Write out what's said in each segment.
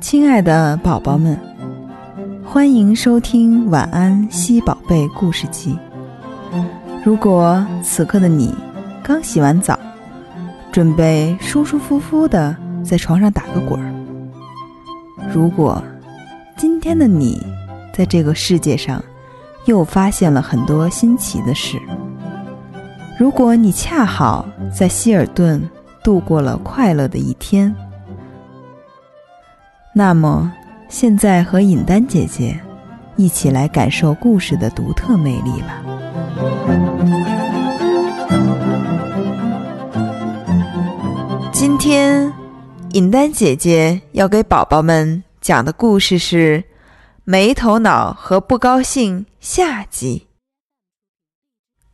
亲爱的宝宝们，欢迎收听《晚安西宝贝故事集》。如果此刻的你刚洗完澡，准备舒舒服服的在床上打个滚儿；如果今天的你在这个世界上又发现了很多新奇的事；如果你恰好在希尔顿度过了快乐的一天，那么，现在和尹丹姐姐一起来感受故事的独特魅力吧。今天，尹丹姐姐要给宝宝们讲的故事是《没头脑和不高兴》下集。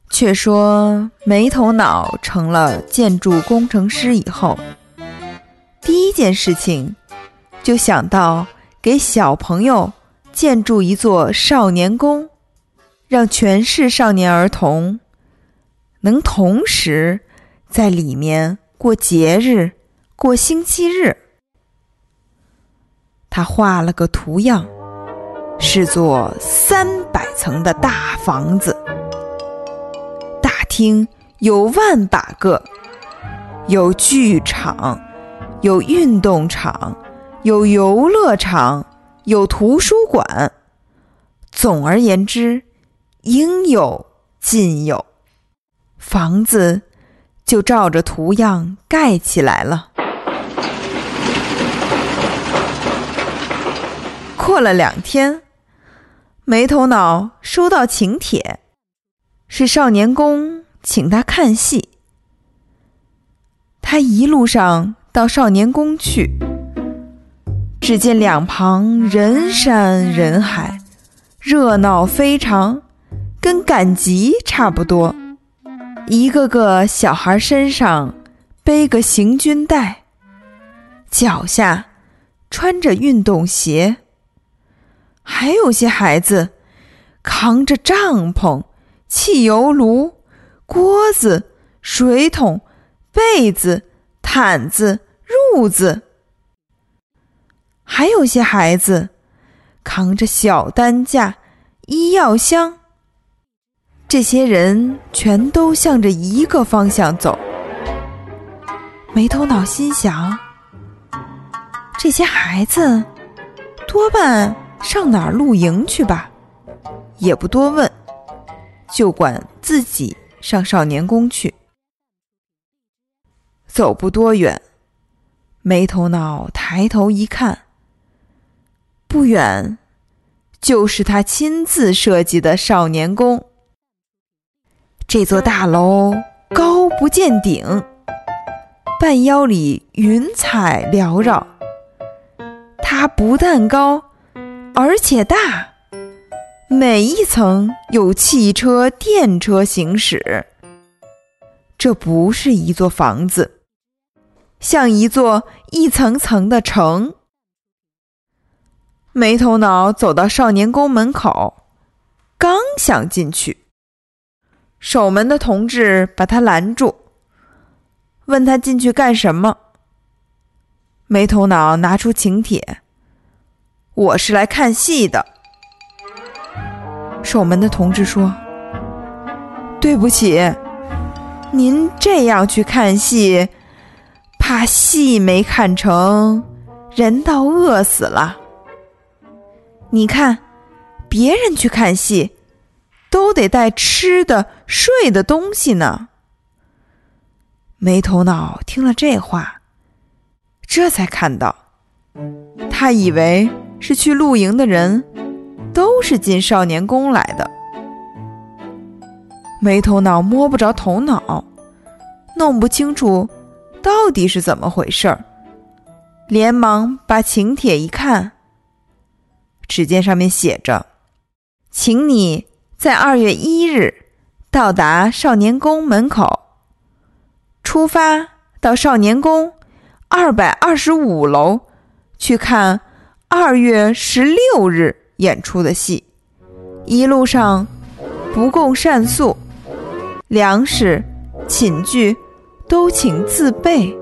却说，没头脑成了建筑工程师以后，第一件事情。就想到给小朋友建筑一座少年宫，让全市少年儿童能同时在里面过节日、过星期日。他画了个图样，是座三百层的大房子，大厅有万把个，有剧场，有运动场。有游乐场，有图书馆，总而言之，应有尽有。房子就照着图样盖起来了。过了两天，没头脑收到请帖，是少年宫请他看戏。他一路上到少年宫去。只见两旁人山人海，热闹非常，跟赶集差不多。一个个小孩身上背个行军袋，脚下穿着运动鞋，还有些孩子扛着帐篷、汽油炉、锅子、水桶、被子、毯子、褥子。还有些孩子扛着小担架、医药箱，这些人全都向着一个方向走。没头脑心想：这些孩子多半上哪儿露营去吧？也不多问，就管自己上少年宫去。走不多远，没头脑抬头一看。不远，就是他亲自设计的少年宫。这座大楼高不见顶，半腰里云彩缭绕。它不但高，而且大，每一层有汽车、电车行驶。这不是一座房子，像一座一层层的城。没头脑走到少年宫门口，刚想进去，守门的同志把他拦住，问他进去干什么。没头脑拿出请帖，我是来看戏的。守门的同志说：“对不起，您这样去看戏，怕戏没看成，人倒饿死了。”你看，别人去看戏，都得带吃的、睡的东西呢。没头脑听了这话，这才看到，他以为是去露营的人，都是进少年宫来的。没头脑摸不着头脑，弄不清楚到底是怎么回事儿，连忙把请帖一看。只见上面写着：“请你在二月一日到达少年宫门口，出发到少年宫二百二十五楼去看二月十六日演出的戏。一路上不供膳宿，粮食、寝具都请自备。”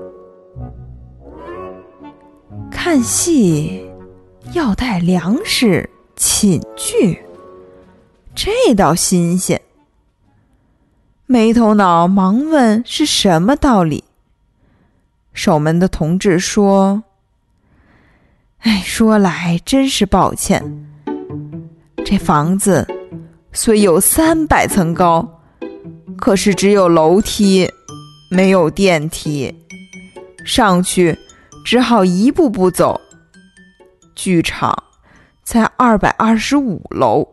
看戏要带粮食寝具，这倒新鲜。没头脑忙问是什么道理。守门的同志说：“哎，说来真是抱歉，这房子虽有三百层高，可是只有楼梯，没有电梯，上去只好一步步走。剧场在二百二十五楼，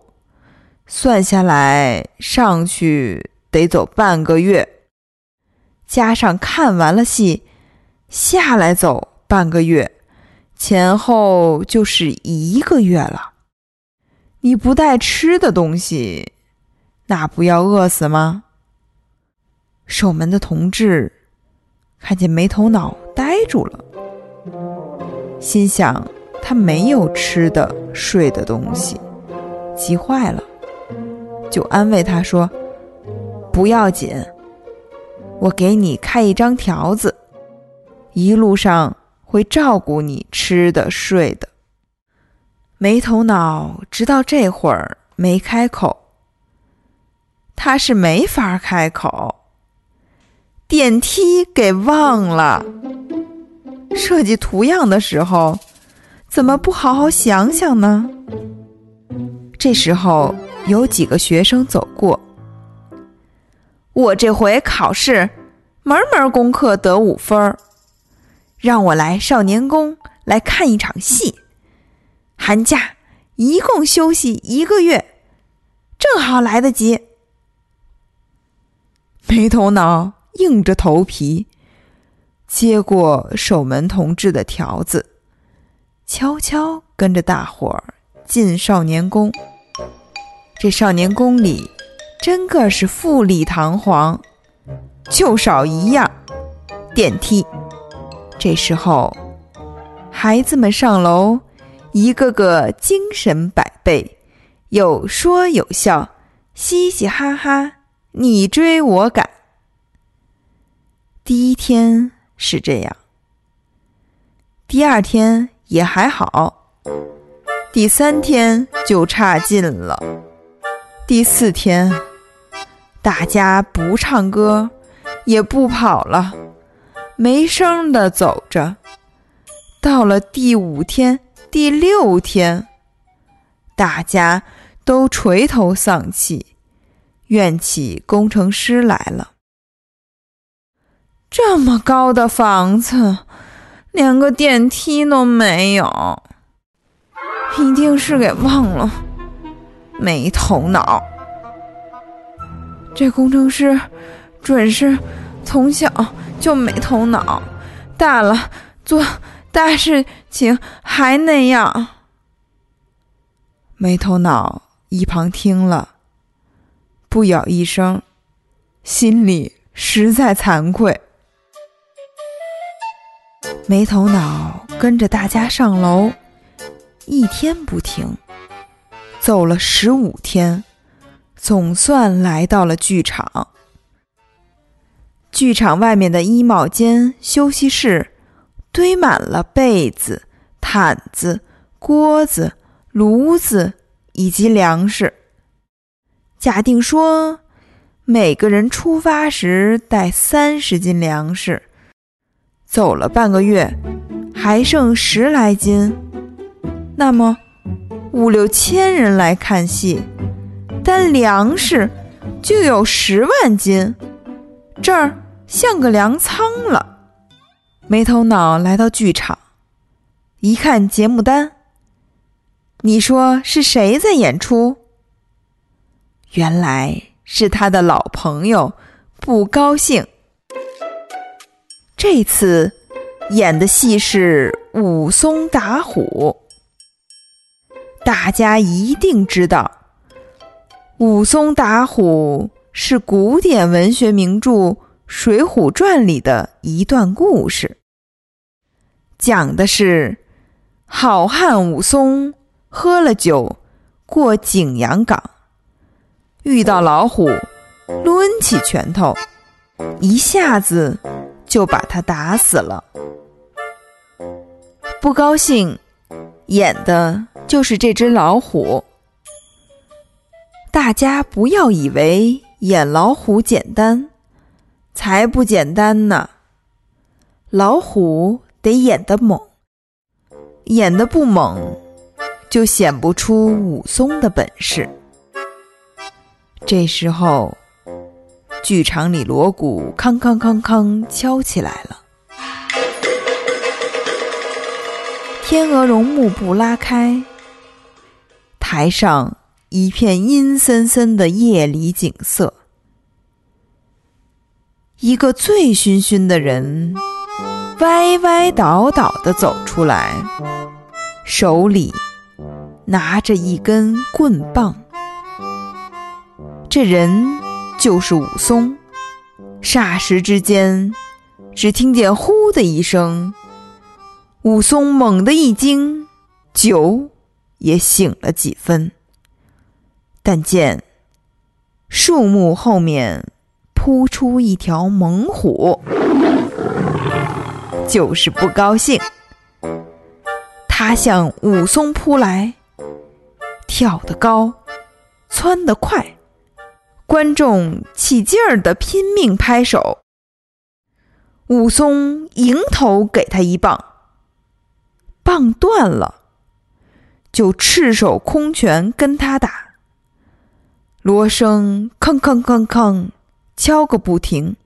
算下来上去。”得走半个月，加上看完了戏，下来走半个月，前后就是一个月了。你不带吃的东西，那不要饿死吗？守门的同志看见没头脑呆住了，心想他没有吃的、睡的东西，急坏了，就安慰他说。不要紧，我给你开一张条子，一路上会照顾你吃的睡的。没头脑，直到这会儿没开口。他是没法开口，电梯给忘了。设计图样的时候，怎么不好好想想呢？这时候有几个学生走过。我这回考试，门门功课得五分儿，让我来少年宫来看一场戏。寒假一共休息一个月，正好来得及。没头脑，硬着头皮接过守门同志的条子，悄悄跟着大伙儿进少年宫。这少年宫里。真个是富丽堂皇，就少一样，电梯。这时候，孩子们上楼，一个个精神百倍，有说有笑，嘻嘻哈哈，你追我赶。第一天是这样，第二天也还好，第三天就差劲了，第四天。大家不唱歌，也不跑了，没声的走着。到了第五天、第六天，大家都垂头丧气，怨起工程师来了。这么高的房子，连个电梯都没有，一定是给忘了，没头脑。这工程师准是从小就没头脑，大了做大事情还那样。没头脑一旁听了，不咬一声，心里实在惭愧。没头脑跟着大家上楼，一天不停，走了十五天。总算来到了剧场。剧场外面的衣帽间、休息室堆满了被子、毯子、锅子、炉子以及粮食。假定说，每个人出发时带三十斤粮食，走了半个月，还剩十来斤，那么五六千人来看戏。单粮食就有十万斤，这儿像个粮仓了。没头脑来到剧场，一看节目单，你说是谁在演出？原来是他的老朋友不高兴。这次演的戏是武松打虎，大家一定知道。武松打虎是古典文学名著《水浒传》里的一段故事，讲的是好汉武松喝了酒过景阳冈，遇到老虎，抡起拳头，一下子就把他打死了。不高兴，演的就是这只老虎。大家不要以为演老虎简单，才不简单呢。老虎得演得猛，演得不猛，就显不出武松的本事。这时候，剧场里锣鼓康康康康敲起来了。天鹅绒幕布拉开，台上。一片阴森森的夜里景色，一个醉醺醺的人歪歪倒倒地走出来，手里拿着一根棍棒。这人就是武松。霎时之间，只听见“呼”的一声，武松猛地一惊，酒也醒了几分。但见树木后面扑出一条猛虎，就是不高兴。他向武松扑来，跳得高，窜得快，观众起劲儿的拼命拍手。武松迎头给他一棒，棒断了，就赤手空拳跟他打。锣声吭吭吭吭敲个不停，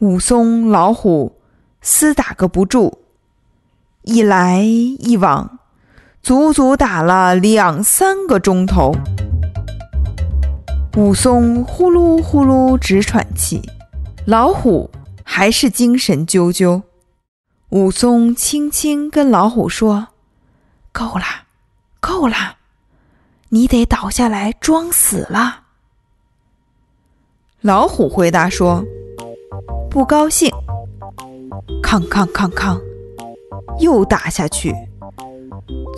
武松老虎厮打个不住，一来一往，足足打了两三个钟头。武松呼噜呼噜直喘气，老虎还是精神啾啾。武松轻轻跟老虎说：“够了，够了。”你得倒下来装死了。老虎回答说：“不高兴。”康康康康，又打下去，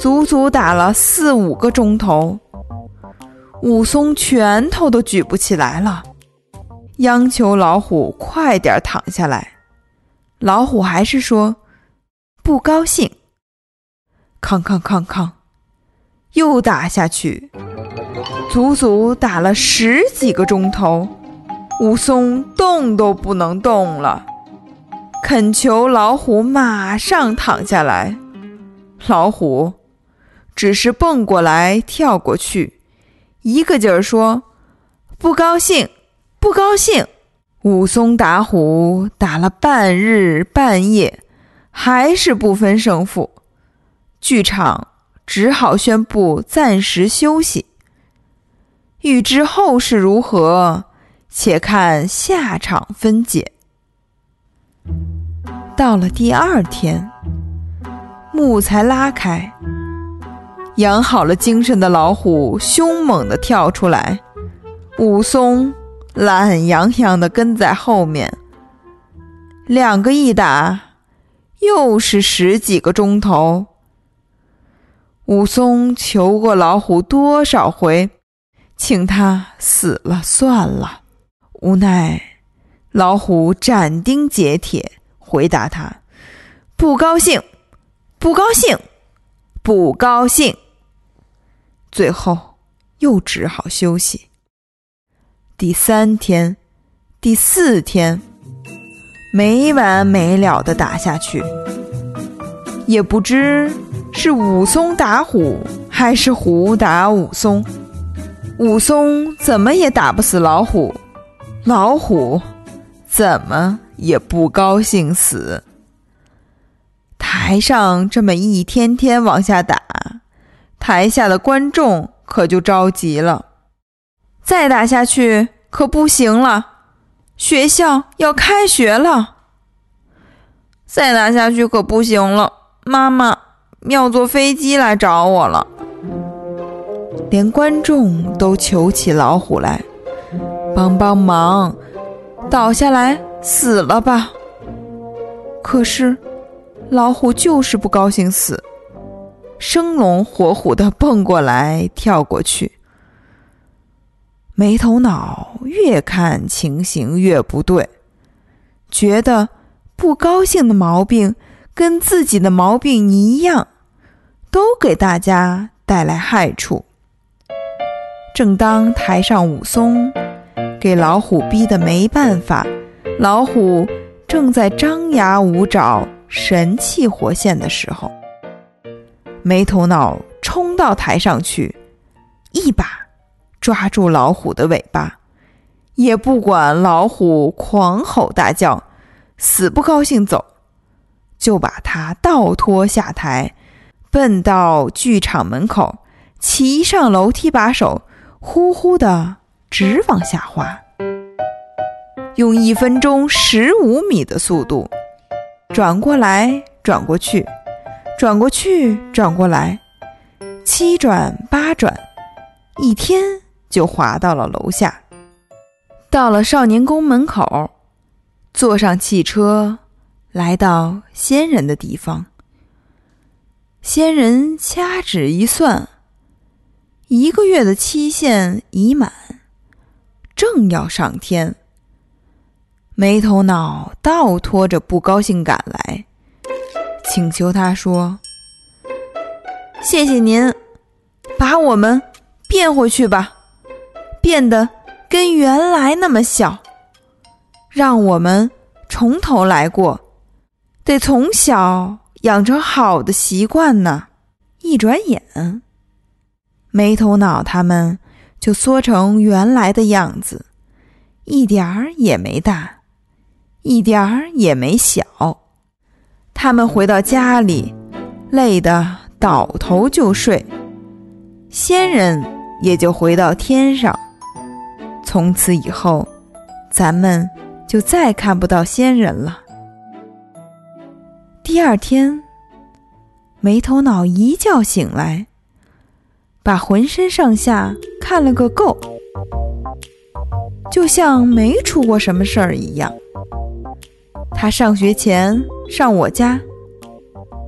足足打了四五个钟头。武松拳头都举不起来了，央求老虎快点躺下来。老虎还是说：“不高兴。”康康康康。又打下去，足足打了十几个钟头，武松动都不能动了，恳求老虎马上躺下来。老虎只是蹦过来跳过去，一个劲儿说：“不高兴，不高兴。”武松打虎打了半日半夜，还是不分胜负。剧场。只好宣布暂时休息。欲知后事如何，且看下场分解。到了第二天，幕才拉开，养好了精神的老虎凶猛地跳出来，武松懒洋洋地跟在后面。两个一打，又是十几个钟头。武松求过老虎多少回，请他死了算了。无奈老虎斩钉截铁回答他：“不高兴，不高兴，不高兴。”最后又只好休息。第三天、第四天，没完没了的打下去，也不知。是武松打虎，还是虎打武松？武松怎么也打不死老虎，老虎怎么也不高兴死。台上这么一天天往下打，台下的观众可就着急了。再打下去可不行了，学校要开学了。再打下去可不行了，妈妈。要坐飞机来找我了，连观众都求起老虎来，帮帮忙，倒下来死了吧！可是老虎就是不高兴死，生龙活虎的蹦过来跳过去，没头脑，越看情形越不对，觉得不高兴的毛病。跟自己的毛病一样，都给大家带来害处。正当台上武松给老虎逼得没办法，老虎正在张牙舞爪、神气活现的时候，没头脑冲到台上去，一把抓住老虎的尾巴，也不管老虎狂吼大叫，死不高兴走，就把他倒拖下台，奔到剧场门口，骑上楼梯把手。呼呼的直往下滑，用一分钟十五米的速度转过来转过去，转过去转过来，七转八转，一天就滑到了楼下。到了少年宫门口，坐上汽车，来到仙人的地方。仙人掐指一算。一个月的期限已满，正要上天。没头脑倒拖着不高兴赶来，请求他说：“谢谢您，把我们变回去吧，变得跟原来那么小，让我们从头来过，得从小养成好的习惯呢。”一转眼。没头脑，他们就缩成原来的样子，一点儿也没大，一点儿也没小。他们回到家里，累得倒头就睡，仙人也就回到天上。从此以后，咱们就再看不到仙人了。第二天，没头脑一觉醒来。把浑身上下看了个够，就像没出过什么事儿一样。他上学前上我家，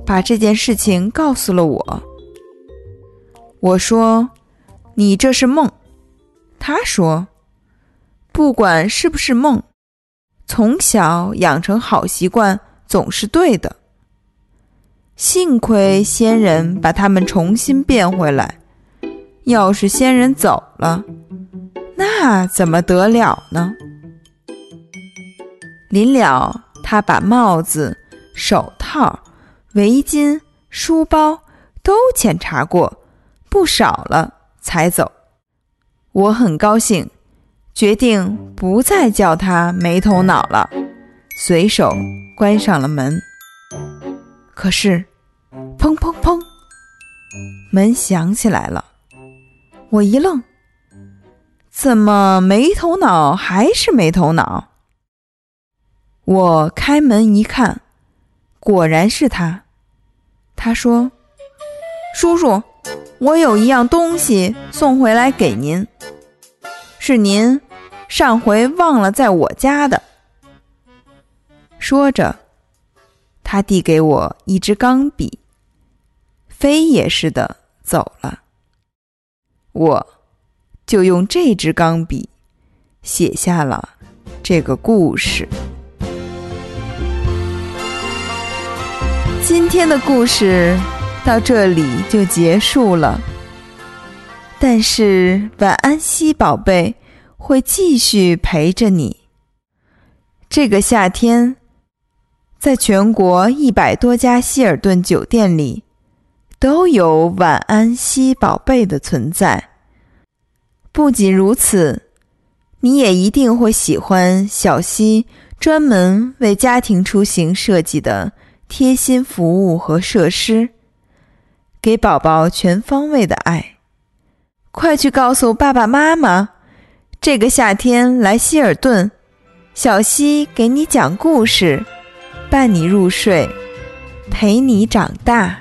把这件事情告诉了我。我说：“你这是梦。”他说：“不管是不是梦，从小养成好习惯总是对的。幸亏仙人把他们重新变回来。”要是仙人走了，那怎么得了呢？临了，他把帽子、手套、围巾、书包都检查过，不少了才走。我很高兴，决定不再叫他没头脑了，随手关上了门。可是，砰砰砰，门响起来了。我一愣，怎么没头脑还是没头脑？我开门一看，果然是他。他说：“叔叔，我有一样东西送回来给您，是您上回忘了在我家的。”说着，他递给我一支钢笔，飞也似的走了。我就用这支钢笔写下了这个故事。今天的故事到这里就结束了，但是晚安西宝贝会继续陪着你。这个夏天，在全国一百多家希尔顿酒店里。都有晚安西宝贝的存在。不仅如此，你也一定会喜欢小溪专门为家庭出行设计的贴心服务和设施，给宝宝全方位的爱。快去告诉爸爸妈妈，这个夏天来希尔顿，小溪给你讲故事，伴你入睡，陪你长大。